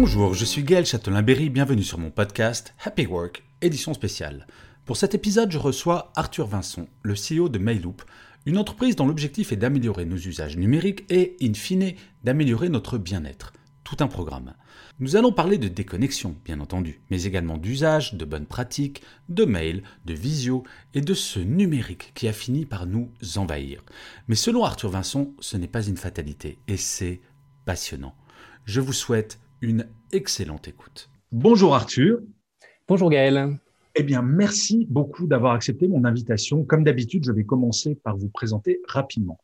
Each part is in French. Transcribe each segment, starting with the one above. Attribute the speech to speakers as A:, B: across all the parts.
A: Bonjour, je suis Gaël Châtelain-Berry, bienvenue sur mon podcast Happy Work, édition spéciale. Pour cet épisode, je reçois Arthur Vincent, le CEO de Mailloop, une entreprise dont l'objectif est d'améliorer nos usages numériques et, in fine, d'améliorer notre bien-être. Tout un programme. Nous allons parler de déconnexion, bien entendu, mais également d'usage, de bonnes pratiques, de mail, de visio et de ce numérique qui a fini par nous envahir. Mais selon Arthur Vincent, ce n'est pas une fatalité et c'est passionnant. Je vous souhaite une excellente écoute. Bonjour Arthur.
B: Bonjour Gaël.
A: Eh bien, merci beaucoup d'avoir accepté mon invitation. Comme d'habitude, je vais commencer par vous présenter rapidement.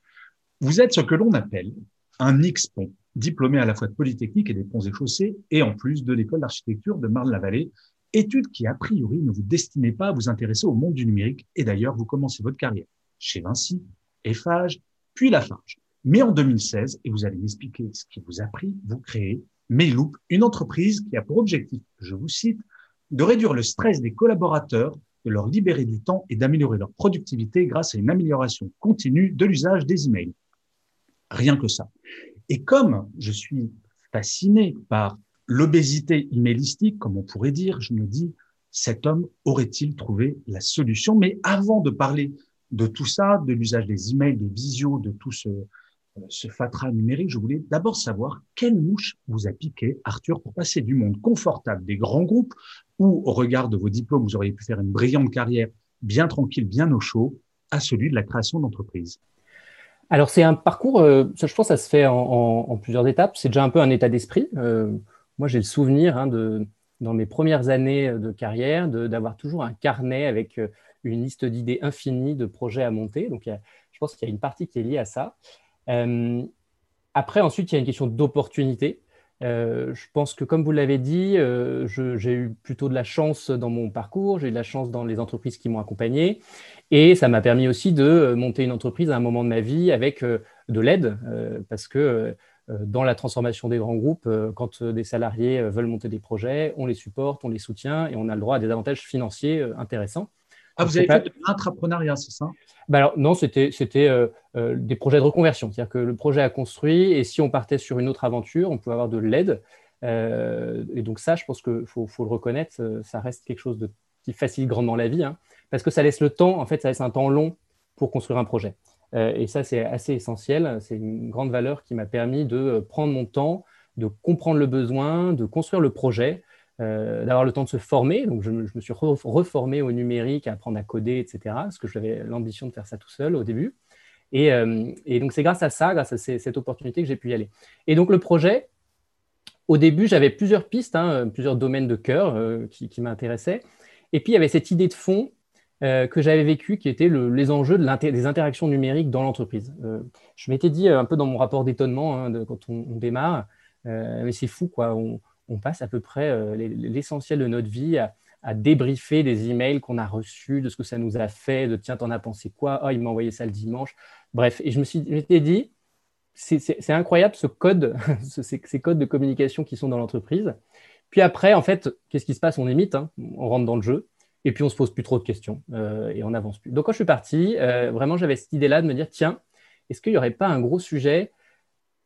A: Vous êtes ce que l'on appelle un X-Pont, diplômé à la fois de Polytechnique et des Ponts et Chaussées, et en plus de l'école d'architecture de Marne-la-Vallée, étude qui, a priori, ne vous destinait pas à vous intéresser au monde du numérique, et d'ailleurs, vous commencez votre carrière chez Vinci, Eiffage, puis Lafarge. Mais en 2016, et vous allez m'expliquer ce qui vous a pris, vous créez Mailloop, une entreprise qui a pour objectif, je vous cite, de réduire le stress des collaborateurs, de leur libérer du temps et d'améliorer leur productivité grâce à une amélioration continue de l'usage des emails. Rien que ça. Et comme je suis fasciné par l'obésité emailistique, comme on pourrait dire, je me dis, cet homme aurait-il trouvé la solution? Mais avant de parler de tout ça, de l'usage des emails, des visios, de tout ce, ce fatras numérique, je voulais d'abord savoir quelle mouche vous a piqué, Arthur, pour passer du monde confortable des grands groupes, où, au regard de vos diplômes, vous auriez pu faire une brillante carrière bien tranquille, bien au chaud, à celui de la création d'entreprise.
B: Alors c'est un parcours, euh, je pense ça se fait en, plusieurs étapes. C'est déjà un peu un état d'esprit. Euh, moi j'ai le souvenir hein, de, dans mes premières années de carrière d'avoir toujours un carnet avec une liste d'idées infinies de projets à monter. Donc je pense qu'il y a une partie qui est liée à ça. Euh, après, ensuite, il y a une question d'opportunité. Euh, je pense que, comme vous l'avez dit, euh, j'ai eu plutôt de la chance dans mon parcours, j'ai eu de la chance dans les entreprises qui m'ont accompagné, et ça m'a permis aussi de monter une entreprise à un moment de ma vie avec de l'aide, parce que dans la transformation des grands groupes, quand des salariés veulent monter des projets, on les supporte, on les soutient, et on a le droit à des avantages financiers intéressants.
A: Ah, vous avez fait de l'entrepreneuriat, c'est ça?
B: Bah alors, Non, c'était euh, euh, des projets de reconversion. C'est-à-dire que le projet a construit et si on partait sur une autre aventure, on pouvait avoir de l'aide. Euh, et donc ça, je pense qu'il faut, faut, le reconnaître, ça reste quelque chose de, qui facilite grandement la vie, hein, parce que ça laisse le temps, en fait, ça laisse un temps long pour construire un projet. et ça, c'est assez essentiel. C'est une grande valeur qui m'a permis de prendre mon temps, de comprendre le besoin, de construire le projet, euh, d'avoir le temps de se former. Donc, je, me suis reformé au numérique, à apprendre à coder, etc. Parce que j'avais l'ambition de faire ça tout seul au début. Et, euh, donc, c'est grâce à ça, grâce à cette opportunité que j'ai pu y aller. Et donc, le projet, au début, j'avais plusieurs pistes, hein, plusieurs domaines de cœur euh, qui, m'intéressaient. Et puis, il y avait cette idée de fond que j'avais vécue, qui était les enjeux des interactions numériques dans l'entreprise. je m'étais dit un peu dans mon rapport d'étonnement hein, quand on, démarre, mais c'est fou, quoi. On passe à peu près euh, l'essentiel de notre vie à, débriefer des emails qu'on a reçus, de ce que ça nous a fait, de tiens, t'en as pensé quoi? Oh, il m'a envoyé ça le dimanche. Bref, et je me suis dit, c'est incroyable ce code, ces, codes de communication qui sont dans l'entreprise. Puis après, en fait, qu'est-ce qui se passe? On imite, hein. on rentre dans le jeu, et puis on se pose plus trop de questions euh, et on n'avance plus. Donc quand je suis parti, euh, vraiment, j'avais cette idée-là de me dire, tiens, est-ce qu'il n'y aurait pas un gros sujet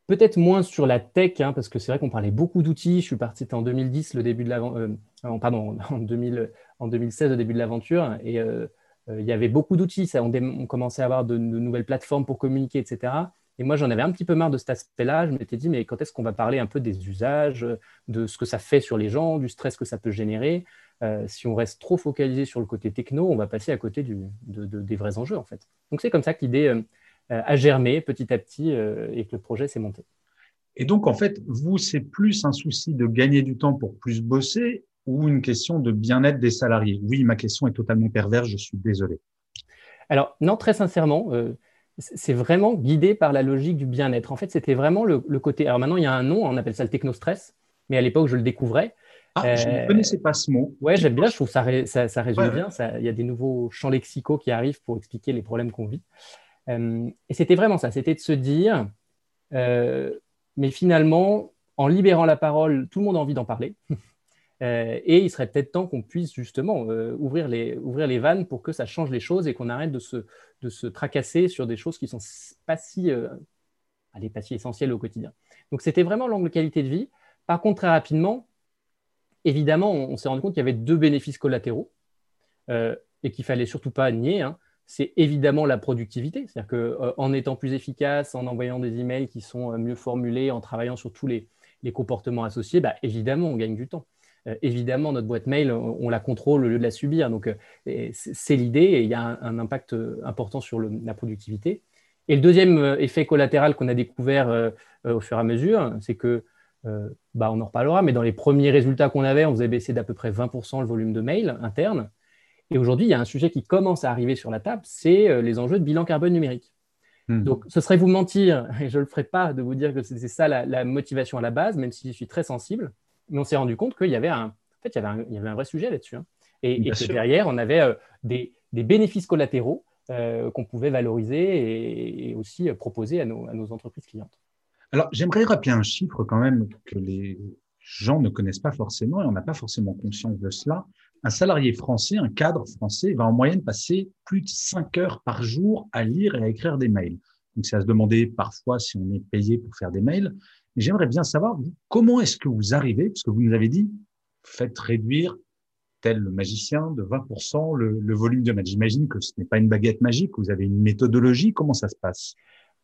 B: Peut-être moins sur la tech, hein, parce que c'est vrai qu'on parlait beaucoup d'outils. Je suis parti, en 2010, le début de l'aventure, euh, pardon, en, 2000, en 2016, le début de l'aventure, et euh, euh, il y avait beaucoup d'outils. On, commençait à avoir de, nouvelles plateformes pour communiquer, etc. Et moi, j'en avais un petit peu marre de cet aspect-là. Je m'étais dit, mais quand est-ce qu'on va parler un peu des usages, de ce que ça fait sur les gens, du stress que ça peut générer? Si on reste trop focalisé sur le côté techno, on va passer à côté des vrais enjeux, en fait. Donc, c'est comme ça que l'idée a germé petit à petit euh, et que le projet s'est monté.
A: Et donc, en fait, vous, c'est plus un souci de gagner du temps pour plus bosser ou une question de bien-être des salariés? Oui, ma question est totalement perverse, je suis désolé.
B: Alors, non, très sincèrement, euh, c'est vraiment guidé par la logique du bien-être. En fait, c'était vraiment le, côté. Alors maintenant, il y a un nom, on appelle ça le technostress, mais à l'époque, je le découvrais.
A: Ah, je ne euh, connaissais pas ce mot.
B: Ouais, j'aime bien, je trouve ça, ça, ça résume bien. Il y a des nouveaux champs lexicaux qui arrivent pour expliquer les problèmes qu'on vit. Euh, et c'était vraiment ça, c'était de se dire, mais finalement, en libérant la parole, tout le monde a envie d'en parler. Euh, et il serait peut-être temps qu'on puisse justement euh, ouvrir, les, ouvrir les vannes pour que ça change les choses et qu'on arrête de se, de se tracasser sur des choses qui sont pas si, euh, pas si essentielles au quotidien. Donc c'était vraiment l'angle qualité de vie. Par contre, très rapidement, évidemment, on, s'est rendu compte qu'il y avait deux bénéfices collatéraux et qu'il fallait surtout pas nier. Hein. C'est évidemment la productivité, c'est-à-dire qu'en étant plus efficace, en envoyant des emails qui sont mieux formulés, en travaillant sur tous les, les comportements associés, bah, évidemment, on gagne du temps. Euh, évidemment, notre boîte mail, on, la contrôle au lieu de la subir. Donc, euh, c'est l'idée et il y a un, impact euh, important sur la productivité. Et le deuxième effet collatéral qu'on a découvert au fur et à mesure, c'est que, bah, on en reparlera, mais dans les premiers résultats qu'on avait, on faisait baisser d'à peu près 20% le volume de mails interne. Et aujourd'hui, il y a un sujet qui commence à arriver sur la table, c'est les enjeux de bilan carbone numérique. Hmm. Donc, ce serait vous mentir, et je ne le ferai pas, de vous dire que c'est ça la, motivation à la base, même si je suis très sensible. Mais on s'est rendu compte qu'il y avait un, en fait, il y avait un, il y avait un vrai sujet là-dessus. Hein. Et, que derrière, on avait euh, des, des, bénéfices collatéraux euh, qu'on pouvait valoriser et, aussi proposer à nos, à nos, entreprises clientes.
A: Alors, j'aimerais rappeler un chiffre quand même que les gens ne connaissent pas forcément et on n'a pas forcément conscience de cela. Un salarié français, un cadre français, va en moyenne passer plus de 5 heures par jour à lire et à écrire des mails. Donc, c'est à se demander parfois si on est payé pour faire des mails. J'aimerais bien savoir, comment est-ce que vous arrivez, parce que vous nous avez dit, faites réduire tel le magicien de 20% le, le, volume de mails. J'imagine que ce n'est pas une baguette magique, vous avez une méthodologie. Comment ça se passe?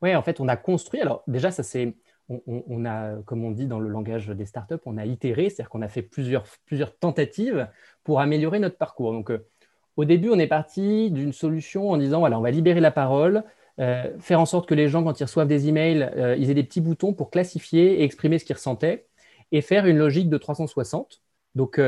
B: Oui, en fait, on a construit. Alors, déjà, ça c'est on, a, comme on dit dans le langage des startups, on a itéré, c'est-à-dire qu'on a fait plusieurs, tentatives pour améliorer notre parcours. Donc, euh, au début, on est parti d'une solution en disant voilà, on va libérer la parole, euh, faire en sorte que les gens, quand ils reçoivent des emails, euh, ils aient des petits boutons pour classifier et exprimer ce qu'ils ressentaient, et faire une logique de 360. Donc,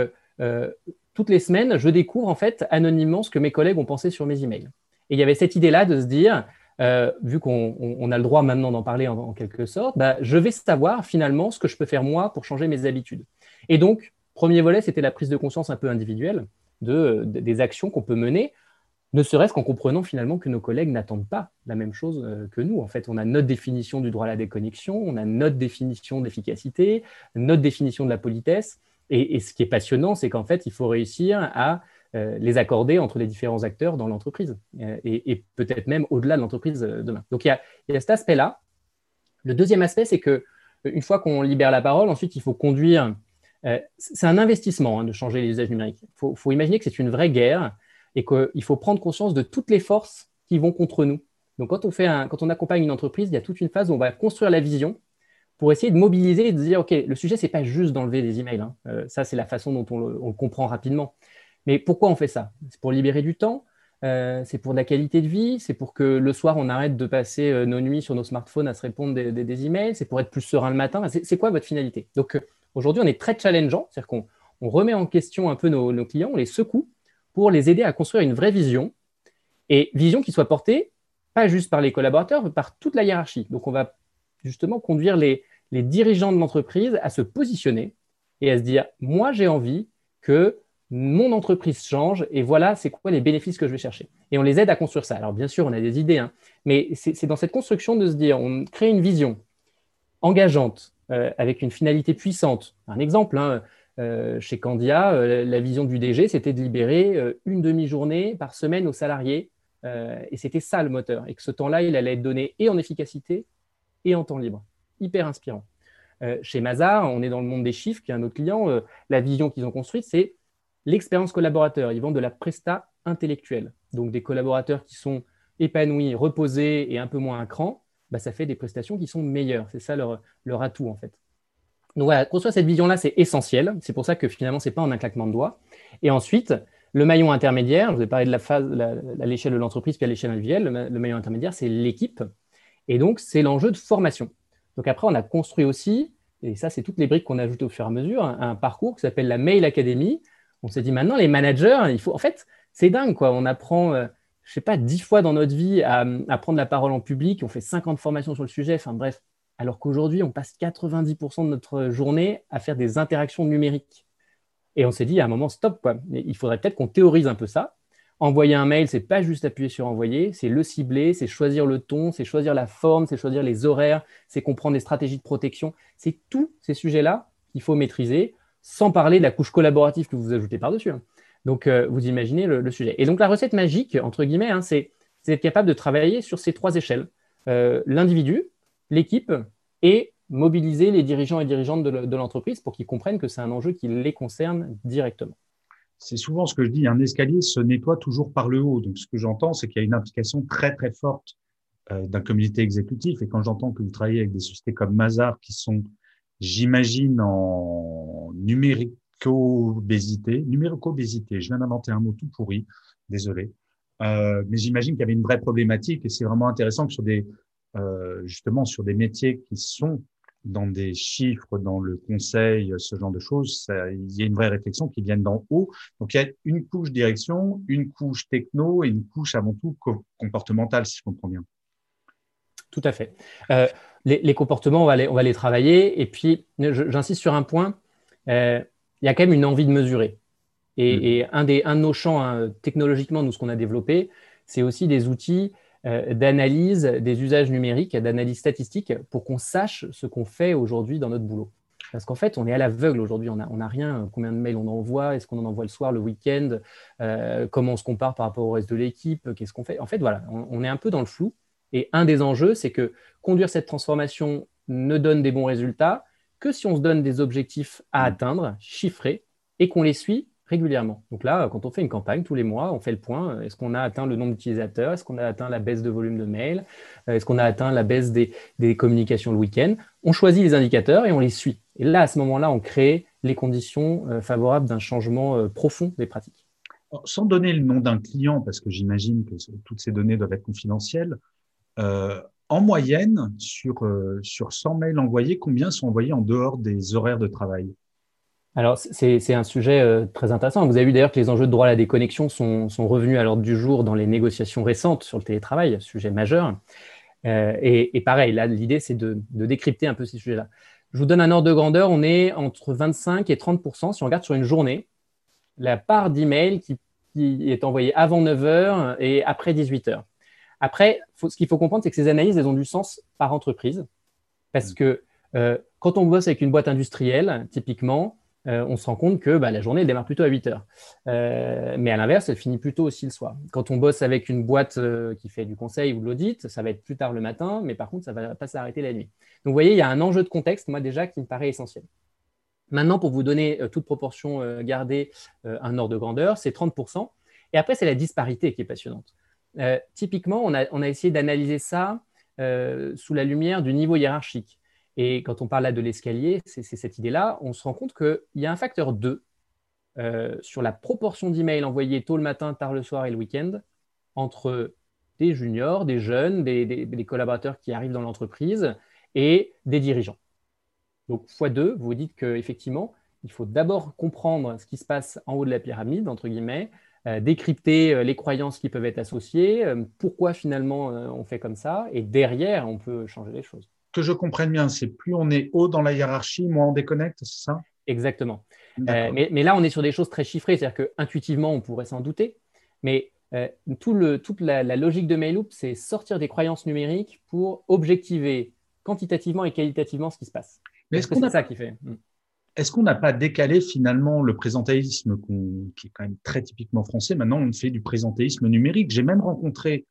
B: toutes les semaines, je découvre en fait anonymement ce que mes collègues ont pensé sur mes emails. Et il y avait cette idée-là de se dire euh, vu qu'on a le droit maintenant d'en parler en, quelque sorte, bah, je vais savoir finalement ce que je peux faire moi pour changer mes habitudes. Et donc, premier volet, c'était la prise de conscience un peu individuelle de, des actions qu'on peut mener, ne serait-ce qu'en comprenant finalement que nos collègues n'attendent pas la même chose euh, que nous. En fait, on a notre définition du droit à la déconnexion, on a notre définition d'efficacité, notre définition de la politesse. et ce qui est passionnant, c'est qu'en fait, il faut réussir à les accorder entre les différents acteurs dans l'entreprise euh, et, peut-être même au-delà de l'entreprise euh, demain. Donc il y, a, cet aspect-là. Le deuxième aspect, c'est que une fois qu'on libère la parole, ensuite il faut conduire. c'est un investissement hein, de changer les usages numériques. Il faut, imaginer que c'est une vraie guerre et qu'il faut prendre conscience de toutes les forces qui vont contre nous. Donc quand on, fait quand on accompagne une entreprise, il y a toute une phase où on va construire la vision pour essayer de mobiliser et de dire, OK, le sujet, ce n'est pas juste d'enlever des emails. Hein. ça, c'est la façon dont on le, comprend rapidement. Mais pourquoi on fait ça? C'est pour libérer du temps, euh, c'est pour de la qualité de vie, c'est pour que le soir, on arrête de passer euh, nos nuits sur nos smartphones à se répondre des, emails, c'est pour être plus serein le matin. C'est quoi votre finalité? Donc euh, aujourd'hui, on est très challengeant, c'est-à-dire qu'on remet en question un peu nos, clients, on les secoue pour les aider à construire une vraie vision et vision qui soit portée pas juste par les collaborateurs, mais par toute la hiérarchie. Donc on va justement conduire les dirigeants de l'entreprise à se positionner et à se dire, moi j'ai envie que mon entreprise change et voilà, c'est quoi les bénéfices que je vais chercher. Et on les aide à construire ça. Alors bien sûr, on a des idées, hein, mais c'est dans cette construction de se dire, on crée une vision engageante, euh, avec une finalité puissante. Un exemple, hein, euh, chez Candia, euh, la vision du DG, c'était de libérer une demi-journée par semaine aux salariés. et c'était ça le moteur. Et que ce temps-là, il allait être donné et en efficacité et en temps libre. Hyper inspirant. chez Mazar, on est dans le monde des chiffres, qui est un autre client. la vision qu'ils ont construite, c'est L'expérience collaborateur, ils vendent de la presta intellectuelle. Donc des collaborateurs qui sont épanouis, reposés et un peu moins à cran, bah, ça fait des prestations qui sont meilleures. C'est ça leur, leur atout en fait. Donc voilà, construire cette vision-là, c'est essentiel. C'est pour ça que finalement, ce n'est pas en un claquement de doigts. Et ensuite, le maillon intermédiaire, je vous ai parlé de la phase, à l'échelle de l'entreprise puis à l'échelle individuelle, le, le maillon intermédiaire, c'est l'équipe. Et donc, c'est l'enjeu de formation. Donc après, on a construit aussi et ça, c'est toutes les briques qu'on ajoute au fur et à mesure, un, parcours qui s'appelle la Mail Academy. On s'est dit maintenant, les managers, il faut. En fait, c'est dingue, quoi. On apprend, euh, je sais pas, dix fois dans notre vie à, à, prendre la parole en public. On fait 50 formations sur le sujet. Enfin, bref. Alors qu'aujourd'hui, on passe 90% de notre journée à faire des interactions numériques. Et on s'est dit, à un moment, stop, quoi. Il faudrait peut-être qu'on théorise un peu ça. Envoyer un mail, c'est pas juste appuyer sur envoyer, c'est le cibler, c'est choisir le ton, c'est choisir la forme, c'est choisir les horaires, c'est comprendre les stratégies de protection. C'est tous ces sujets-là qu'il faut maîtriser, sans parler de la couche collaborative que vous ajoutez par-dessus. Hein. Donc, euh, vous imaginez le, sujet. Et donc, la recette magique, entre guillemets, hein, c'est d'être capable de travailler sur ces trois échelles. Euh, l'individu, l'équipe et mobiliser les dirigeants et dirigeantes de l'entreprise pour qu'ils comprennent que c'est un enjeu qui les concerne directement
A: c'est souvent ce que je dis, un escalier se nettoie toujours par le haut. Donc, ce que j'entends, c'est qu'il y a une implication très, très forte euh, d'un comité exécutif. Et quand j'entends que vous travaillez avec des sociétés comme Mazar, qui sont, j'imagine, en numérico-obésité, numérico-obésité, je viens d'inventer un mot tout pourri, désolé, euh, mais j'imagine qu'il y avait une vraie problématique et c'est vraiment intéressant que sur des, euh, justement, sur des métiers qui sont dans des chiffres, dans le conseil, ce genre de choses, il y a une vraie réflexion qui vient d'en haut. Donc, il y a une couche direction, une couche techno et une couche avant tout comportementale, si je comprends bien.
B: Tout à fait. Euh, les, comportements, on va les, on va les travailler. Et puis, j'insiste sur un point, euh, il y a quand même une envie de mesurer. Et, mm. un, des, un de nos champs, hein, technologiquement, nous, ce qu'on a développé, c'est aussi des outils euh, d'analyse des usages numériques, d'analyse statistique, pour qu'on sache ce qu'on fait aujourd'hui dans notre boulot. Parce qu'en fait, on est à l'aveugle aujourd'hui, on n'a on a rien. Combien de mails on envoie? Est-ce qu'on en envoie le soir, le week-end? Euh, Comment on se compare par rapport au reste de l'équipe? Qu'est-ce qu'on fait? En fait, voilà, on, est un peu dans le flou. Et un des enjeux, c'est que conduire cette transformation ne donne des bons résultats que si on se donne des objectifs à mmh. atteindre, chiffrés, et qu'on les suit régulièrement. Donc là, quand on fait une campagne tous les mois, on fait le point. Est-ce qu'on a atteint le nombre d'utilisateurs? Est-ce qu'on a atteint la baisse de volume de mail Est-ce qu'on a atteint la baisse des, communications le week-end? On choisit les indicateurs et on les suit. Et là, à ce moment-là, on crée les conditions euh, favorables d'un changement euh, profond des pratiques.
A: sans donner le nom d'un client, parce que j'imagine que toutes ces données doivent être confidentielles, euh, en moyenne, sur, sur 100 mails envoyés, combien sont envoyés en dehors des horaires de travail?
B: Alors, c'est un sujet euh, très intéressant. Vous avez vu d'ailleurs que les enjeux de droit à la déconnexion sont, revenus à l'ordre du jour dans les négociations récentes sur le télétravail, sujet majeur. Euh, et, pareil, là, l'idée, c'est de, décrypter un peu ces sujets-là. Je vous donne un ordre de grandeur. On est entre 25 et 30% si on regarde sur une journée, la part d'emails qui, qui est envoyée avant 9 h et après 18 h. Après, ce qu'il faut comprendre, c'est que ces analyses, elles ont du sens par entreprise. Parce mmh. que euh, quand on bosse avec une boîte industrielle, typiquement, euh, on se rend compte que bah, la journée démarre plutôt à 8 heures. Euh, mais à l'inverse, elle finit plutôt aussi le soir. Quand on bosse avec une boîte euh, qui fait du conseil ou de l'audit, ça va être plus tard le matin, mais par contre, ça ne va pas s'arrêter la nuit. Donc vous voyez, il y a un enjeu de contexte, moi déjà, qui me paraît essentiel. Maintenant, pour vous donner toute proportion gardée, un ordre de grandeur, c'est 30%. Et après, c'est la disparité qui est passionnante. Typiquement, on a essayé d'analyser ça sous la lumière du niveau hiérarchique. Et quand on parle là de l'escalier, c'est cette idée-là, on se rend compte qu'il y a un facteur 2 euh, sur la proportion d'emails envoyés tôt le matin, tard le soir et le week-end entre des juniors, des jeunes, des, collaborateurs qui arrivent dans l'entreprise et des dirigeants. Donc, x2, vous vous dites qu'effectivement, il faut d'abord comprendre ce qui se passe en haut de la pyramide, entre guillemets, euh, décrypter euh, les croyances qui peuvent être associées, pourquoi finalement on fait comme ça, et derrière, on peut changer les choses
A: que je comprenne bien, c'est plus on est haut dans la hiérarchie, moins on déconnecte, c'est ça?
B: Exactement. Euh, mais, là, on est sur des choses très chiffrées, c'est-à-dire qu'intuitivement, on pourrait s'en douter, mais euh, tout le, toute la, logique de Mailloop, c'est sortir des croyances numériques pour objectiver quantitativement et qualitativement ce qui se passe. Mais est-ce que c'est ça qui fait? Hmm.
A: Est-ce qu'on n'a pas décalé finalement le présentéisme qui est quand même très typiquement français? Maintenant, on fait du présentéisme numérique. J'ai même rencontré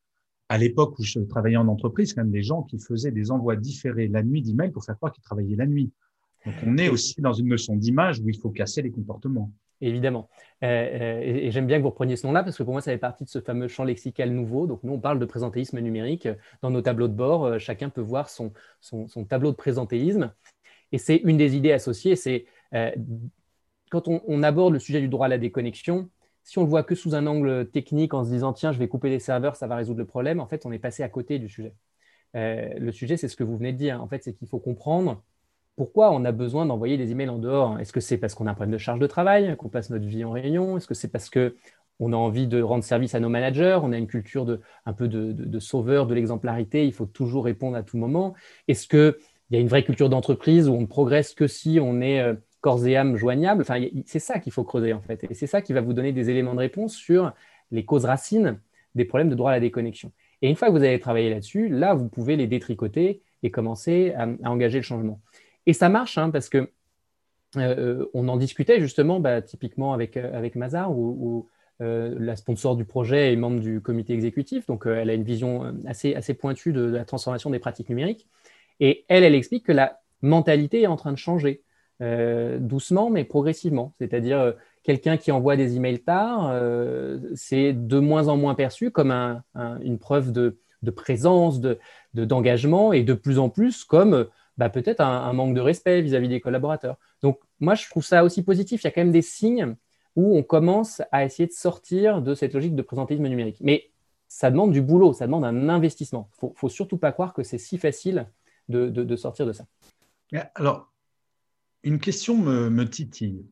A: à l'époque où je travaillais en entreprise, quand même des gens qui faisaient des envois différés la nuit d'emails pour faire croire qu'ils travaillaient la nuit. Donc on est aussi dans une notion d'image où il faut casser les comportements.
B: Évidemment. Euh, euh, et, j'aime bien que vous repreniez ce nom-là parce que pour moi, ça fait partie de ce fameux champ lexical nouveau. Donc nous, on parle de présentéisme numérique. Dans nos tableaux de bord, euh, chacun peut voir son, son, tableau de présentéisme. Et c'est une des idées associées, c'est quand on, on, aborde le sujet du droit à la déconnexion, si on le voit que sous un angle technique en se disant tiens, je vais couper les serveurs, ça va résoudre le problème, en fait, on est passé à côté du sujet. Euh, le sujet, c'est ce que vous venez de dire. En fait, c'est qu'il faut comprendre pourquoi on a besoin d'envoyer des emails en dehors Est-ce que c'est parce qu'on a un problème de charge de travail, qu'on passe notre vie en réunion? Est-ce que c'est parce qu'on a envie de rendre service à nos managers? On a une culture de, un peu de, sauveur, de l'exemplarité, il faut toujours répondre à tout moment. Est-ce qu'il y a une vraie culture d'entreprise où on ne progresse que si on est euh, corps et âme joignable Enfin, c'est ça qu'il faut creuser en fait. Et c'est ça qui va vous donner des éléments de réponse sur les causes racines des problèmes de droit à la déconnexion. Et une fois que vous avez travaillé là-dessus, là, vous pouvez les détricoter et commencer à engager le changement. Et ça marche hein, parce que euh, on en discutait justement bah, typiquement avec, euh, avec Mazar, où, euh, la sponsor du projet est membre du comité exécutif, donc elle a une vision assez, assez pointue de, la transformation des pratiques numériques. Et elle, elle explique que la mentalité est en train de changer, doucement mais progressivement. C'est-à-dire, quelqu'un qui envoie des emails tard, c'est de moins en moins perçu comme une preuve de, de présence, d'engagement, de, et de plus en plus comme bah, peut-être un, manque de respect vis-à-vis des collaborateurs. Donc, moi, je trouve ça aussi positif. Il y a quand même des signes où on commence à essayer de sortir de cette logique de présentéisme numérique. Mais ça demande du boulot, ça demande un investissement. Il ne faut, surtout pas croire que c'est si facile de, sortir de ça.
A: Alors, une question me, titille.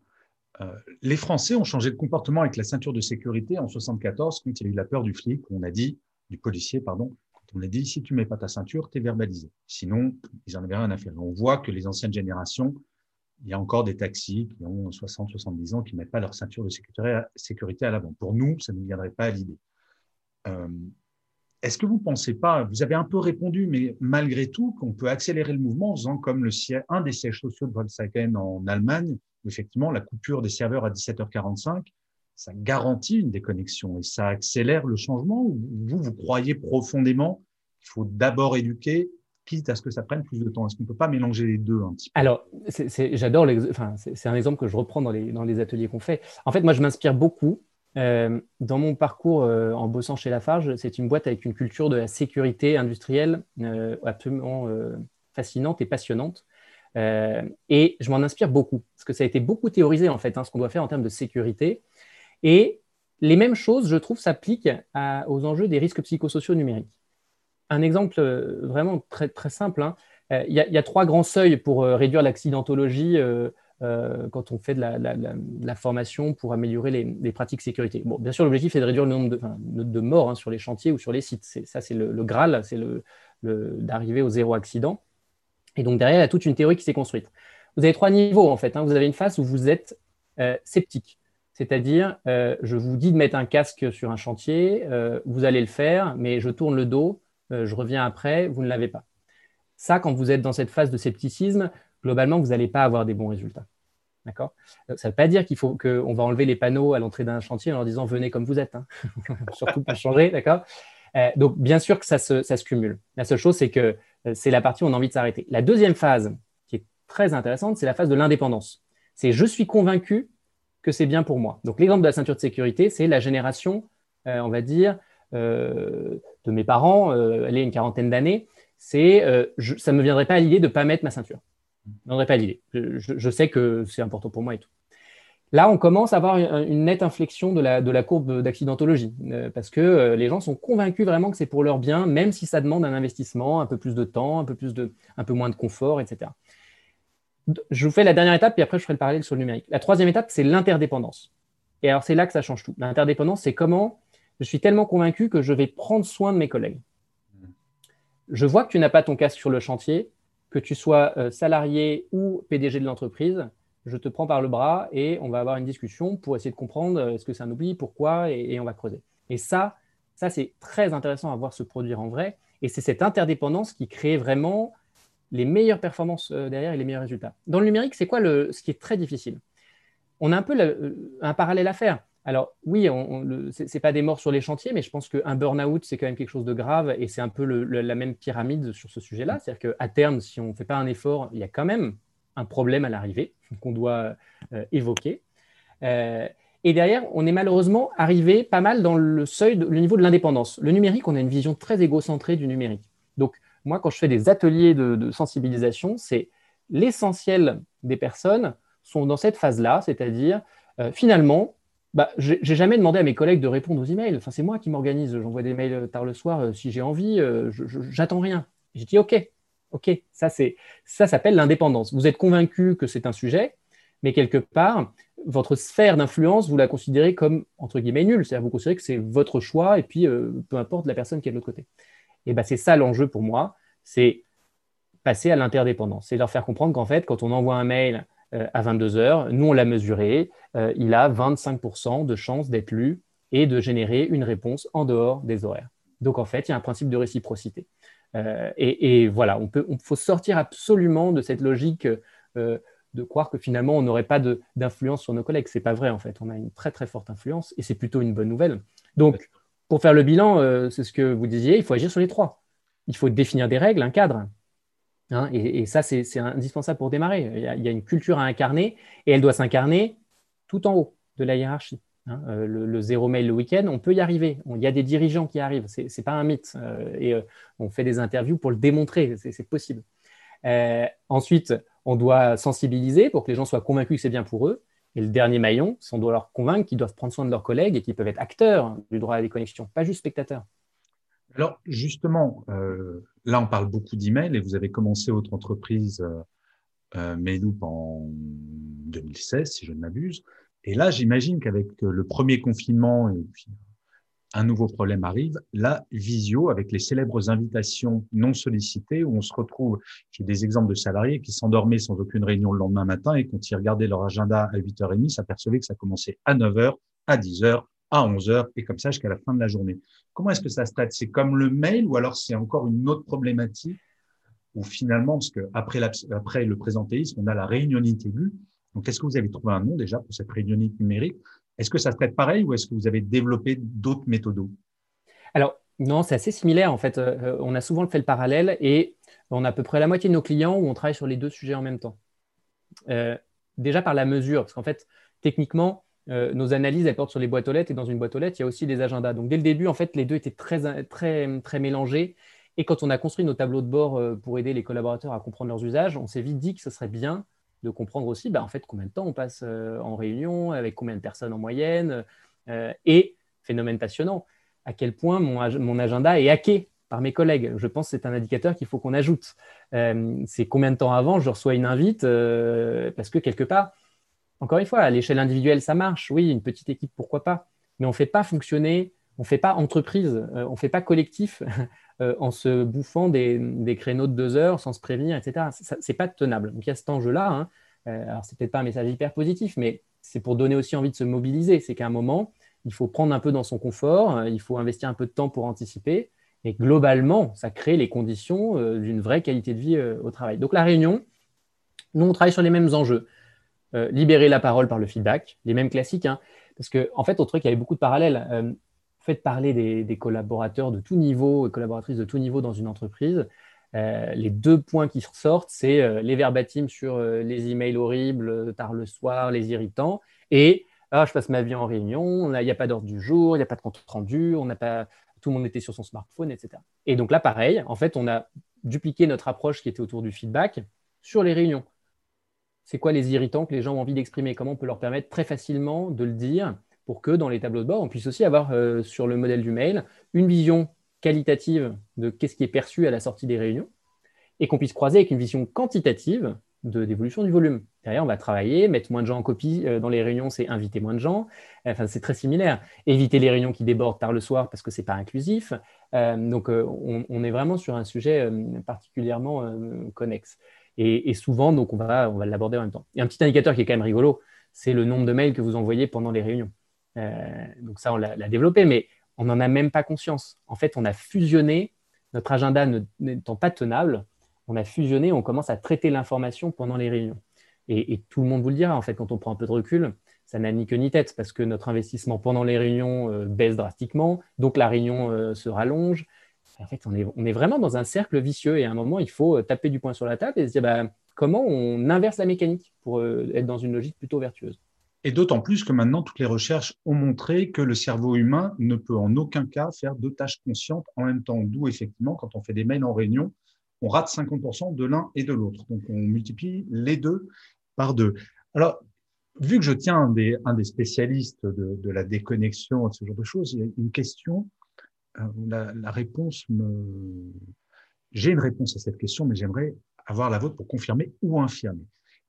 A: Euh, les Français ont changé de comportement avec la ceinture de sécurité en 1974 quand il y a eu la peur du flic, on a dit, du policier, pardon, on a dit, si tu mets pas ta ceinture, tu es verbalisé. Sinon, ils n'en avaient rien à faire. On voit que les anciennes générations, il y a encore des taxis qui ont 60, 70 ans qui ne mettent pas leur ceinture de sécurité à l'avant. Pour nous, ça ne viendrait pas à l'idée. Euh, est-ce que vous ne pensez pas, vous avez un peu répondu, mais malgré tout, qu'on peut accélérer le mouvement en faisant comme le un des sièges sociaux de Volkswagen en Allemagne, où effectivement la coupure des serveurs à 17h45, ça garantit une déconnexion et ça accélère le changement ou vous, vous croyez profondément qu'il faut d'abord éduquer, quitte à ce que ça prenne plus de temps? Est-ce qu'on ne peut pas mélanger les deux un petit
B: peu? Alors, j'adore, enfin, c'est un exemple que je reprends dans les ateliers qu'on fait. En fait, moi, je m'inspire beaucoup. Euh, dans mon parcours euh, en bossant chez Lafarge, c'est une boîte avec une culture de la sécurité industrielle euh, absolument fascinante et passionnante. et je m'en inspire beaucoup, parce que ça a été beaucoup théorisé, en fait, hein, ce qu'on doit faire en termes de sécurité. Et les mêmes choses, je trouve, s'appliquent aux enjeux des risques psychosociaux numériques. Un exemple vraiment très, très simple, hein. il y, a trois grands seuils pour réduire l'accidentologie quand on fait de la, formation pour améliorer les, pratiques sécurité. Bon, bien sûr, l'objectif est de réduire le nombre de, morts hein, sur les chantiers ou sur les sites. Ça, c'est le, Graal, c'est d'arriver au zéro accident. Et donc derrière, il y a toute une théorie qui s'est construite. Vous avez trois niveaux en fait. Hein. Vous avez une phase où vous êtes sceptique. C'est-à-dire, euh, je vous dis de mettre un casque sur un chantier, euh, vous allez le faire, mais je tourne le dos, euh, je reviens après, vous ne l'avez pas. Ça, quand vous êtes dans cette phase de scepticisme, globalement, vous n'allez pas avoir des bons résultats. D'accord? Ça ne veut pas dire qu'il faut qu'on va enlever les panneaux à l'entrée d'un chantier en leur disant venez comme vous êtes. Hein. Surtout pas changer, d'accord? Donc, bien sûr que ça se, cumule. La seule chose, c'est que c'est la partie où on a envie de s'arrêter. La deuxième phase, qui est très intéressante, c'est la phase de l'indépendance. C'est je suis convaincu que c'est bien pour moi. Donc l'exemple de la ceinture de sécurité, c'est la génération, euh, on va dire, euh, de mes parents, euh, elle est une quarantaine d'années, c'est ça ne me viendrait pas à l'idée de ne pas mettre ma ceinture. Ça ne me viendrait pas l'idée. Je, sais que c'est important pour moi et tout. Là, on commence à avoir une, nette inflexion de la, de la courbe d'accidentologie, parce que les gens sont convaincus vraiment que c'est pour leur bien, même si ça demande un investissement, un peu plus de temps, un peu, plus de, un peu moins de confort, etc. Je vous fais la dernière étape, puis après je ferai le parallèle sur le numérique. La troisième étape, c'est l'interdépendance. Et alors c'est là que ça change tout. L'interdépendance, c'est comment je suis tellement convaincu que je vais prendre soin de mes collègues. Je vois que tu n'as pas ton casque sur le chantier, que tu sois euh, salarié ou PDG de l'entreprise, je te prends par le bras et on va avoir une discussion pour essayer de comprendre euh, est-ce que c'est un oubli, pourquoi, et, on va creuser. Et ça, ça c'est très intéressant à voir se produire en vrai. Et c'est cette interdépendance qui crée vraiment les meilleures performances euh, derrière et les meilleurs résultats. Dans le numérique, c'est quoi le, ce qui est très difficile? On a un peu un parallèle à faire. Alors oui, ce n'est pas des morts sur les chantiers, mais je pense qu'un burn-out, c'est quand même quelque chose de grave et c'est un peu la même pyramide sur ce sujet-là. C'est-à-dire qu'à terme, si on ne fait pas un effort, il y a quand même un problème à l'arrivée qu'on doit euh, évoquer. et derrière, on est malheureusement arrivé pas mal dans le seuil, le niveau de l'indépendance. Le numérique, on a une vision très égocentrée du numérique. Donc, moi, quand je fais des ateliers de, sensibilisation, c'est l'essentiel des personnes sont dans cette phase-là, c'est-à-dire euh, finalement, bah, j'ai jamais demandé à mes collègues de répondre aux emails. Enfin, c'est moi qui m'organise. J'envoie des mails tard le soir euh, si j'ai envie. Euh, j'attends rien. J'ai dit OK, OK, ça, ça s'appelle l'indépendance. Vous êtes convaincu que c'est un sujet, mais quelque part, votre sphère d'influence, vous la considérez comme, entre guillemets, nulle. C'est-à-dire vous considérez que c'est votre choix et puis euh, peu importe la personne qui est de l'autre côté. Et ben, c'est ça l'enjeu pour moi, c'est passer à l'interdépendance. C'est leur faire comprendre qu'en fait, quand on envoie un mail euh, à 22 heures, nous, on l'a mesuré, euh, il a 25% de chances d'être lu et de générer une réponse en dehors des horaires. Donc, en fait, il y a un principe de réciprocité. Euh, et, voilà, on, peut, faut sortir absolument de cette logique euh, de croire que finalement on n'aurait pas d'influence sur nos collègues. C'est pas vrai en fait. On a une très très forte influence et c'est plutôt une bonne nouvelle. Donc, pour faire le bilan, euh, c'est ce que vous disiez, il faut agir sur les trois. Il faut définir des règles, un cadre. Hein, et, ça, c'est indispensable pour démarrer. il y, a, une culture à incarner et elle doit s'incarner tout en haut de la hiérarchie. Hein, euh, le, zéro mail le week-end, on peut y arriver. Il y a des dirigeants qui arrivent, ce n'est pas un mythe. Euh, et euh, on fait des interviews pour le démontrer, c'est possible. ensuite, on doit sensibiliser pour que les gens soient convaincus que c'est bien pour eux. Et le dernier maillon, c'est on doit leur convaincre qu'ils doivent prendre soin de leurs collègues et qu'ils peuvent être acteurs du droit à la déconnexion, pas juste spectateurs.
A: Alors justement, là on parle beaucoup d'emails et vous avez commencé votre entreprise euh, Medoup en 2016, si je ne m'abuse. Et là, j'imagine qu'avec euh, le premier confinement et puis un nouveau problème arrive, la visio avec les célèbres invitations non sollicitées où on se retrouve, j'ai des exemples de salariés qui s'endormaient sans aucune réunion le lendemain matin et quand ils regardaient leur agenda à 8h30, s'apercevaient que ça commençait à 9h, à 10h, à 11h et comme ça jusqu'à la fin de la journée. Comment est-ce que ça se traite? C'est comme le mail ou alors c'est encore une autre problématique? Où finalement, parce que après, le présentéisme, on a la réunionite aiguë donc, est-ce que vous avez trouvé un nom déjà pour cette réunionnite numérique? Est-ce que ça se traite pareil ou est-ce que vous avez développé d'autres méthodes
B: Alors, non, c'est assez similaire en fait. Euh, on a souvent fait le parallèle et on a à peu près la moitié de nos clients où on travaille sur les deux sujets en même temps. Euh, déjà par la mesure, parce qu'en fait, techniquement, euh, nos analyses, elles portent sur les boîtes aux lettres et dans une boîte aux lettres, il y a aussi des agendas. Donc, dès le début, en fait, les deux étaient très, très, très mélangés. Et quand on a construit nos tableaux de bord pour aider les collaborateurs à comprendre leurs usages, on s'est vite dit que ce serait bien de comprendre aussi bah, en fait, combien de temps on passe euh, en réunion, avec combien de personnes en moyenne, euh, et, phénomène passionnant, à quel point mon, agenda est hacké par mes collègues. Je pense que c'est un indicateur qu'il faut qu'on ajoute. Euh, c'est combien de temps avant je reçois une invite, parce que quelque part, encore une fois, à l'échelle individuelle, ça marche. Oui, une petite équipe, pourquoi pas. Mais on ne fait pas fonctionner, on ne fait pas entreprise, on ne fait pas collectif Euh, en se bouffant des, créneaux de deux heures sans se prévenir, etc. Ce n'est pas tenable. Donc il y a cet enjeu-là. Hein. Euh, alors c'est peut-être pas un message hyper positif, mais c'est pour donner aussi envie de se mobiliser. C'est qu'à un moment, il faut prendre un peu dans son confort, euh, il faut investir un peu de temps pour anticiper. Et globalement, ça crée les conditions d'une vraie qualité de vie au travail. Donc la réunion, nous, on travaille sur les mêmes enjeux. Libérer la parole par le feedback, les mêmes classiques. Hein. parce qu'en en fait, au truc, il y avait beaucoup de parallèles faites parler des, collaborateurs de tout niveau, collaboratrices de tout niveau dans une entreprise, euh, les deux points qui ressortent, c'est euh, les verbatims sur euh, les emails horribles, tard le soir, les irritants, et ah, je passe ma vie en réunion, il n'y a, pas d'ordre du jour, il n'y a pas de compte rendu, on n'a pas, tout le monde était sur son smartphone, etc. Et donc là, pareil, en fait, on a dupliqué notre approche qui était autour du feedback sur les réunions. C'est quoi les irritants que les gens ont envie d'exprimer? Comment on peut leur permettre très facilement de le dire pour que dans les tableaux de bord, on puisse aussi avoir euh, sur le modèle du mail une vision qualitative de qu'est-ce qui est perçu à la sortie des réunions et qu'on puisse croiser avec une vision quantitative de d'évolution du volume. Derrière, on va travailler, mettre moins de gens en copie euh, dans les réunions, c'est inviter moins de gens. Enfin, c'est très similaire. Éviter les réunions qui débordent tard le soir parce que c'est pas inclusif. Euh, donc, on, est vraiment sur un sujet particulièrement connexe. Et, souvent, donc, on va, on va l'aborder en même temps. Et un petit indicateur qui est quand même rigolo, c'est le nombre de mails que vous envoyez pendant les réunions. Euh, donc ça, on l'a développé, mais on n'en a même pas conscience. En fait, on a fusionné, notre agenda n'étant pas tenable, on a fusionné, on commence à traiter l'information pendant les réunions. Et, tout le monde vous le dira, en fait, quand on prend un peu de recul, ça n'a ni queue ni tête, parce que notre investissement pendant les réunions euh, baisse drastiquement, donc la réunion euh, se rallonge. En fait, on est, vraiment dans un cercle vicieux, et à un moment, il faut taper du poing sur la table et se dire bah, comment on inverse la mécanique pour être dans une logique plutôt vertueuse.
A: Et d'autant plus que maintenant, toutes les recherches ont montré que le cerveau humain ne peut en aucun cas faire deux tâches conscientes en même temps. D'où, effectivement, quand on fait des mails en réunion, on rate 50% de l'un et de l'autre. Donc, on multiplie les deux par deux. Alors, vu que je tiens un des, un des spécialistes de, de, la déconnexion, de ce genre de choses, il y a une question. Euh, la, la réponse me, J'ai une réponse à cette question, mais j'aimerais avoir la vôtre pour confirmer ou infirmer.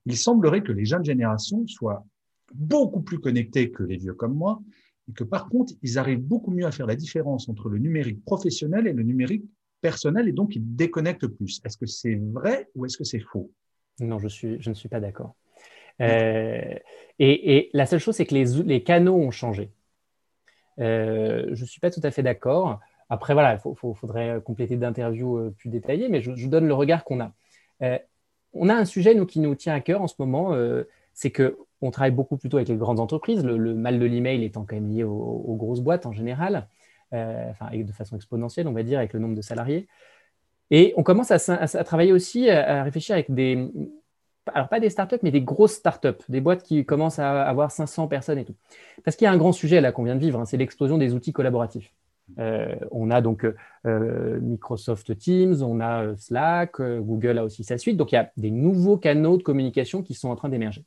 A: Il semblerait que les jeunes générations soient beaucoup plus connectées que les vieux comme moi, et que par contre, ils arrivent beaucoup mieux à faire la différence entre le numérique professionnel et le numérique personnel, et donc ils déconnectent plus. Est-ce que c'est vrai ou est-ce que c'est faux?
B: Non, je, suis, je ne suis pas d'accord. Euh, et, la seule chose, c'est que les, les, canaux ont changé. Euh, je ne suis pas tout à fait d'accord. Après, voilà, il faudrait compléter d'interviews euh, plus détaillées, mais je, vous donne le regard qu'on a. on a un sujet qui nous tient à cœur en ce moment, c'est qu'on travaille beaucoup plutôt avec les grandes entreprises, le, mal de l'email étant quand même lié aux, grosses boîtes en général, enfin, de façon exponentielle, on va dire, avec le nombre de salariés. Et on commence à travailler aussi, à réfléchir avec des, alors pas des startups, mais des grosses startups, des boîtes qui commencent à avoir 500 personnes et tout. Parce qu'il y a un grand sujet là qu'on vient de vivre, hein, c'est l'explosion des outils collaboratifs. Euh, on a donc euh, Microsoft Teams, on a euh, Slack, Google a aussi sa suite. Donc il y a des nouveaux canaux de communication qui sont en train d'émerger.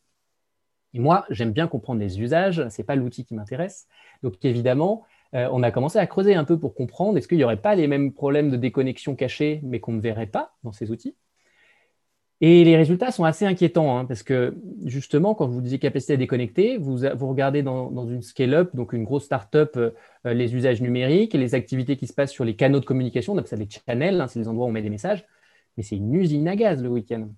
B: Et moi, j'aime bien comprendre les usages, ce n'est pas l'outil qui m'intéresse. Donc évidemment, on a commencé à creuser un peu pour comprendre est-ce qu'il n'y aurait pas les mêmes problèmes de déconnexion cachés, mais qu'on ne verrait pas dans ces outils? Et les résultats sont assez inquiétants, hein, parce que justement, quand vous disiez capacité à déconnecter, vous, vous regardez dans, une scale-up, donc une grosse start-up, euh, les usages numériques et les activités qui se passent sur les canaux de communication, on ça les channels, hein, c'est les endroits où on met des messages, mais c'est une usine à gaz le week-end.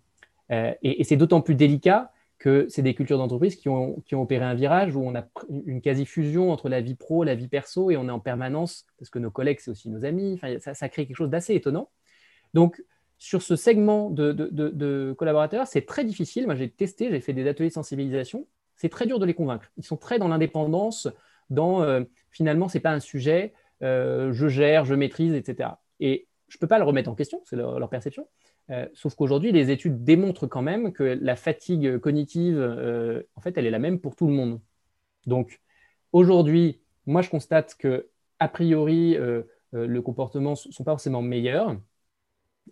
B: Euh, et, c'est d'autant plus délicat que c'est des cultures d'entreprise qui ont, qui ont, opéré un virage où on a une quasi-fusion entre la vie pro, la vie perso, et on est en permanence, parce que nos collègues, c'est aussi nos amis, ça, ça crée quelque chose d'assez étonnant. Donc, sur ce segment de, collaborateurs, c'est très difficile. Moi, j'ai testé, j'ai fait des ateliers de sensibilisation. C'est très dur de les convaincre. Ils sont très dans l'indépendance, dans euh, finalement, ce n'est pas un sujet, euh, je gère, je maîtrise, etc. Et je ne peux pas le remettre en question, c'est leur, perception. Euh, sauf qu'aujourd'hui, les études démontrent quand même que la fatigue cognitive, en fait, elle est la même pour tout le monde. Donc, aujourd'hui, moi, je constate que, a priori, le comportement ne sont pas forcément meilleurs.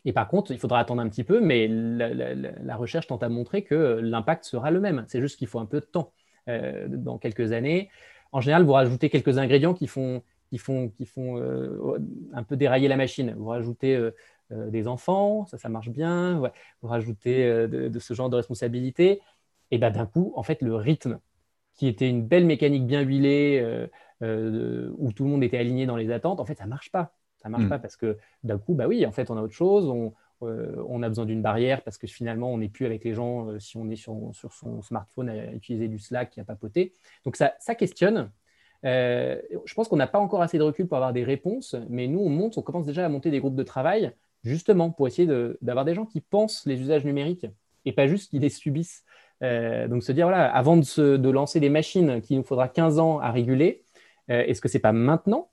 B: Et par contre, il faudra attendre un petit peu, mais la, recherche tente à montrer que l'impact sera le même. C'est juste qu'il faut un peu de temps. Euh, dans quelques années, en général, vous rajoutez quelques ingrédients qui font, qui font, qui font euh, un peu dérailler la machine. Vous rajoutez euh, des enfants, ça, marche bien. Vous rajoutez de, ce genre de responsabilité. Et ben, d'un coup, en fait, le rythme, qui était une belle mécanique bien huilée, où tout le monde était aligné dans les attentes, en fait, ça ne marche pas. Ça ne marche hmm. pas parce que d'un coup, bah oui, en fait, on a autre chose. On, euh, on a besoin d'une barrière parce que finalement, on n'est plus avec les gens euh, si on est sur, sur, son smartphone à utiliser du Slack qui a papoté. Donc ça, ça questionne. Euh, je pense qu'on n'a pas encore assez de recul pour avoir des réponses, mais nous, on monte, on commence déjà à monter des groupes de travail justement pour essayer d'avoir des gens qui pensent les usages numériques et pas juste qui les subissent. donc se dire, voilà, avant de, se, de lancer des machines qui nous faudra 15 ans à réguler, est-ce que c'est pas maintenant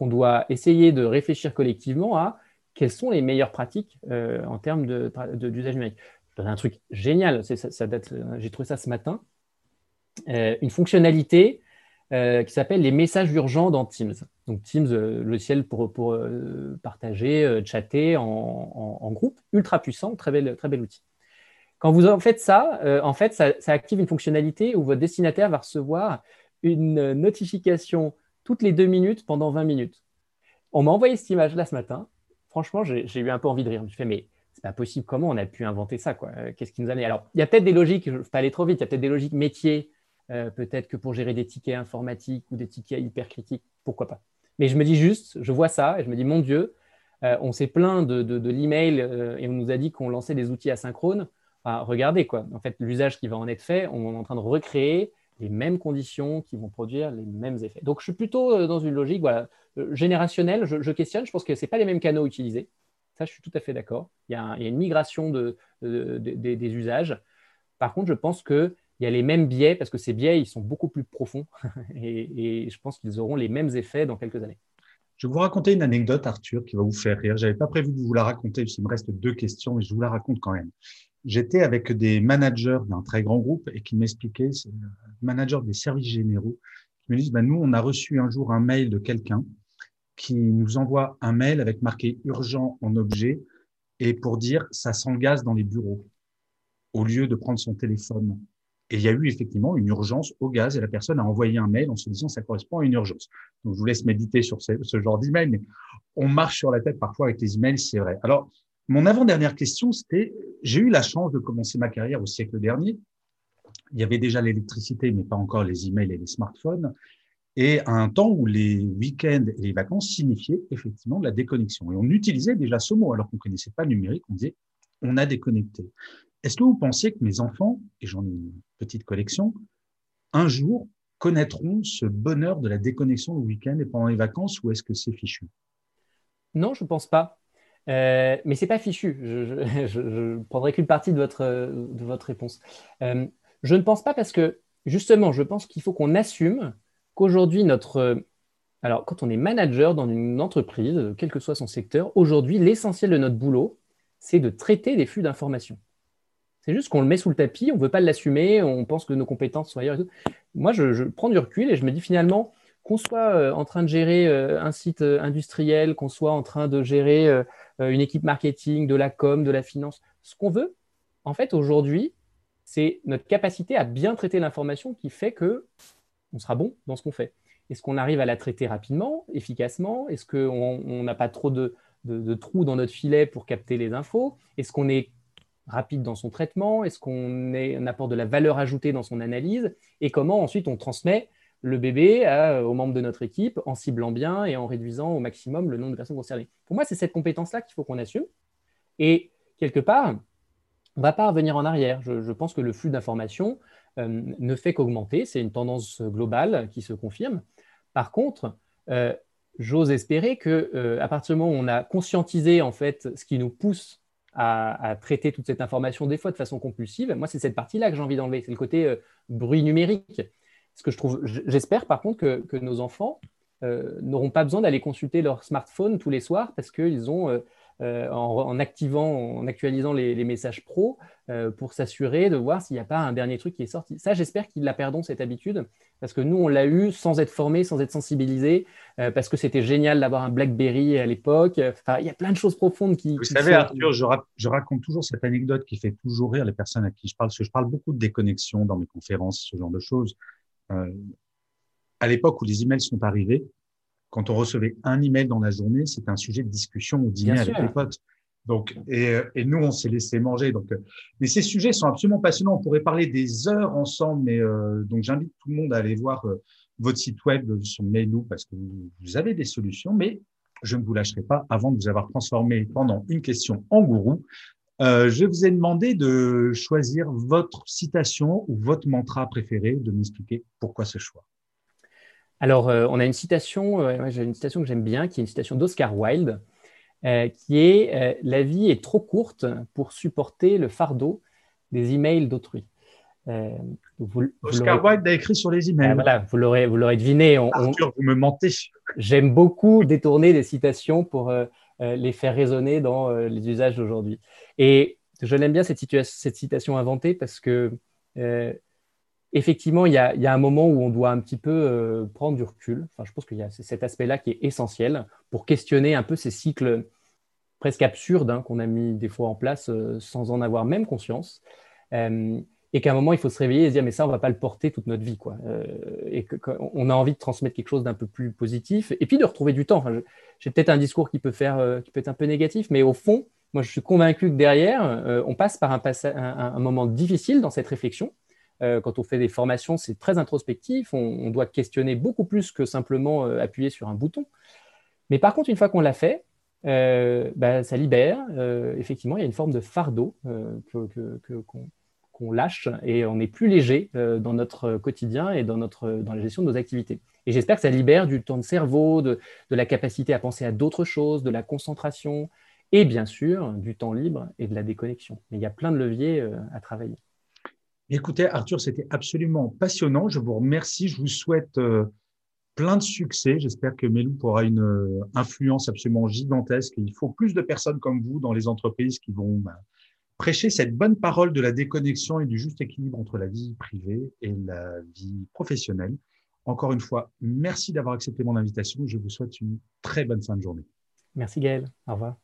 B: qu'on doit essayer de réfléchir collectivement à quelles sont les meilleures pratiques euh, en termes d'usage numérique. Je un truc génial, date, j'ai trouvé ça ce matin, euh, une fonctionnalité euh, qui s'appelle les messages urgents dans Teams. Donc Teams, logiciel pour, pour partager, chatter en, groupe, ultra puissant, très bel, outil. Quand vous faites ça, en fait, ça, active une fonctionnalité où votre destinataire va recevoir une notification toutes les deux minutes pendant 20 minutes. On m'a envoyé cette image-là ce matin. Franchement, j'ai eu un peu envie de rire. Je me suis fait, mais c'est pas possible. Comment on a pu inventer ça euh, Qu'est-ce qui nous a amené? Alors, il y a peut-être des logiques, je ne vais pas aller trop vite, il y a peut-être des logiques métiers, euh, peut-être que pour gérer des tickets informatiques ou des tickets hyper critiques, pourquoi pas. Mais je me dis juste, je vois ça et je me dis, mon Dieu, euh, on s'est plaint de, de, l'email et on nous a dit qu'on lançait des outils asynchrones. regardez, quoi. En fait, l'usage qui va en être fait, on est en train de recréer les mêmes conditions qui vont produire les mêmes effets. Donc, je suis plutôt euh, dans une logique voilà, euh, générationnelle. Je, questionne, je pense que ce pas les mêmes canaux utilisés. Ça, je suis tout à fait d'accord. Il, y a une migration de, des usages. Par contre, je pense qu'il y a les mêmes biais, parce que ces biais, ils sont beaucoup plus profonds. et, je pense qu'ils auront les mêmes effets dans quelques années.
A: Je vais vous raconter une anecdote, Arthur, qui va vous faire rire. Je n'avais pas prévu de vous la raconter, il me reste deux questions, mais je vous la raconte quand même j'étais avec des managers d'un très grand groupe et qui m'expliquaient, managers des services généraux, qui me disent, ben, nous, on a reçu un jour un mail de quelqu'un qui nous envoie un mail avec marqué urgent en objet et pour dire ça s'engage dans les bureaux au lieu de prendre son téléphone Et il y a eu effectivement une urgence au gaz et la personne a envoyé un mail en se disant ça correspond à une urgence. Donc, je vous laisse méditer sur ce, ce genre d'email, mais on marche sur la tête parfois avec les emails, c'est vrai. Alors, mon avant-dernière question, c'était, j'ai eu la chance de commencer ma carrière au siècle dernier. Il y avait déjà l'électricité, mais pas encore les emails et les smartphones. Et à un temps où les week-ends et les vacances signifiaient effectivement de la déconnexion. Et on utilisait déjà ce mot, alors qu'on ne connaissait pas le numérique, on disait on a déconnecté. Est-ce que vous pensez que mes enfants, et j'en ai une petite collection, un jour connaîtront ce bonheur de la déconnexion le week-end et pendant les vacances ou est-ce que c'est fichu?
B: Non, je ne pense pas. Euh, mais ce n'est pas fichu. Je, ne prendrai qu'une partie de votre, de votre réponse. Euh, je ne pense pas parce que, justement, je pense qu'il faut qu'on assume qu'aujourd'hui, notre. Alors, quand on est manager dans une entreprise, quel que soit son secteur, aujourd'hui, l'essentiel de notre boulot, c'est de traiter des flux d'informations. C'est juste qu'on le met sous le tapis, on ne veut pas l'assumer, on pense que nos compétences sont ailleurs. Moi, je, prends du recul et je me dis finalement, qu'on soit euh, en train de gérer euh, un site euh, industriel, qu'on soit en train de gérer une équipe marketing, de la com, de la finance, ce qu'on veut, en fait, aujourd'hui, c'est notre capacité à bien traiter l'information qui fait que on sera bon dans ce qu'on fait. Est-ce qu'on arrive à la traiter rapidement, efficacement? Est-ce qu'on n'a pas trop de, de, trous dans notre filet pour capter les infos? Est-ce qu'on est rapide dans son traitement? Est-ce qu'on apporte de la valeur ajoutée dans son analyse? Et comment ensuite on transmet le bébé aux membres de notre équipe en ciblant bien et en réduisant au maximum le nombre de personnes concernées? Pour moi, c'est cette compétence-là qu'il faut qu'on assume. Et quelque part, on ne va pas revenir en arrière. Je, pense que le flux d'informations euh, ne fait qu'augmenter. C'est une tendance globale qui se confirme. Par contre, euh, j'ose espérer que euh, à partir du moment où on a conscientisé en fait ce qui nous pousse à, traiter toute cette information des fois de façon compulsive, moi c'est cette partie-là que j'ai envie d'enlever, c'est le côté euh, bruit numérique. Ce que je trouve, j'espère par contre que, nos enfants n'auront pas besoin d'aller consulter leur smartphone tous les soirs parce qu'ils ont euh, en, activant, en actualisant les, messages pro euh, pour s'assurer de voir s'il n'y a pas un dernier truc qui est sorti. Ça, j'espère qu'ils la perdront cette habitude parce que nous, on l'a eu sans être formé, sans être sensibilisé, euh, parce que c'était génial d'avoir un BlackBerry à l'époque. Enfin, il y a plein de choses profondes qui.
A: Vous savez, Arthur, je, raconte toujours cette anecdote qui fait toujours rire les personnes à qui je parle, parce que je parle beaucoup de déconnexion dans mes conférences, ce genre de choses. à l'époque où les emails sont arrivés, quand on recevait un email dans la journée, c'était un sujet de discussion au dîner avec les potes. Donc, et, et nous, on s'est laissé manger. Donc, mais ces sujets sont absolument passionnants. On pourrait parler des heures ensemble, mais euh, donc j'invite tout le monde à aller voir euh, votre site web sur Mailou parce que vous, avez des solutions. Mais je ne vous lâcherai pas avant de vous avoir transformé pendant une question en gourou. Euh, je vous ai demandé de choisir votre citation ou votre mantra préféré, de m'expliquer pourquoi ce choix.
B: Alors, euh, on a une citation, euh, j'ai une citation que j'aime bien, qui est une citation d'Oscar Wilde, euh, qui est La vie est trop courte pour supporter le fardeau des emails d'autrui.
A: Oscar Wilde a écrit sur les emails. Ah,
B: voilà, vous l'aurez, vous l'aurez deviné.
A: Arthur, vous me mentez.
B: J'aime beaucoup détourner des citations pour les faire résonner dans les usages d'aujourd'hui. Et je l'aime bien cette, cette, citation inventée parce que effectivement, il y, a, un moment où on doit un petit peu euh, prendre du recul. Enfin, je pense qu'il y a cet aspect-là qui est essentiel pour questionner un peu ces cycles presque absurdes hein, qu'on a mis des fois en place euh, sans en avoir même conscience. Euh, et qu'à un moment, il faut se réveiller et se dire, mais ça, on ne va pas le porter toute notre vie. Quoi. et qu'on a envie de transmettre quelque chose d'un peu plus positif. Et puis de retrouver du temps. J'ai peut-être un discours qui peut, faire, qui peut être un peu négatif, mais au fond, moi, je suis convaincu que derrière, on passe par un moment difficile dans cette réflexion euh, quand on fait des formations, c'est très introspectif. On, doit questionner beaucoup plus que simplement euh, appuyer sur un bouton. Mais par contre, une fois qu'on l'a fait, euh, bah, ça libère. effectivement, il y a une forme de fardeau qu'on lâche et on est plus léger dans notre quotidien et dans, notre, dans la gestion de nos activités. Et j'espère que ça libère du temps de cerveau, de, de la capacité à penser à d'autres choses, de la concentration et bien sûr du temps libre et de la déconnexion. Mais il y a plein de leviers à travailler.
A: Écoutez, Arthur, c'était absolument passionnant. Je vous remercie. Je vous souhaite euh, plein de succès. J'espère que Melou aura une euh, influence absolument gigantesque. il faut plus de personnes comme vous dans les entreprises qui vont bah, prêcher cette bonne parole de la déconnexion et du juste équilibre entre la vie privée et la vie professionnelle. Encore une fois, merci d'avoir accepté mon invitation. Je vous souhaite une très bonne fin de journée.
B: Merci Gaël. Au revoir.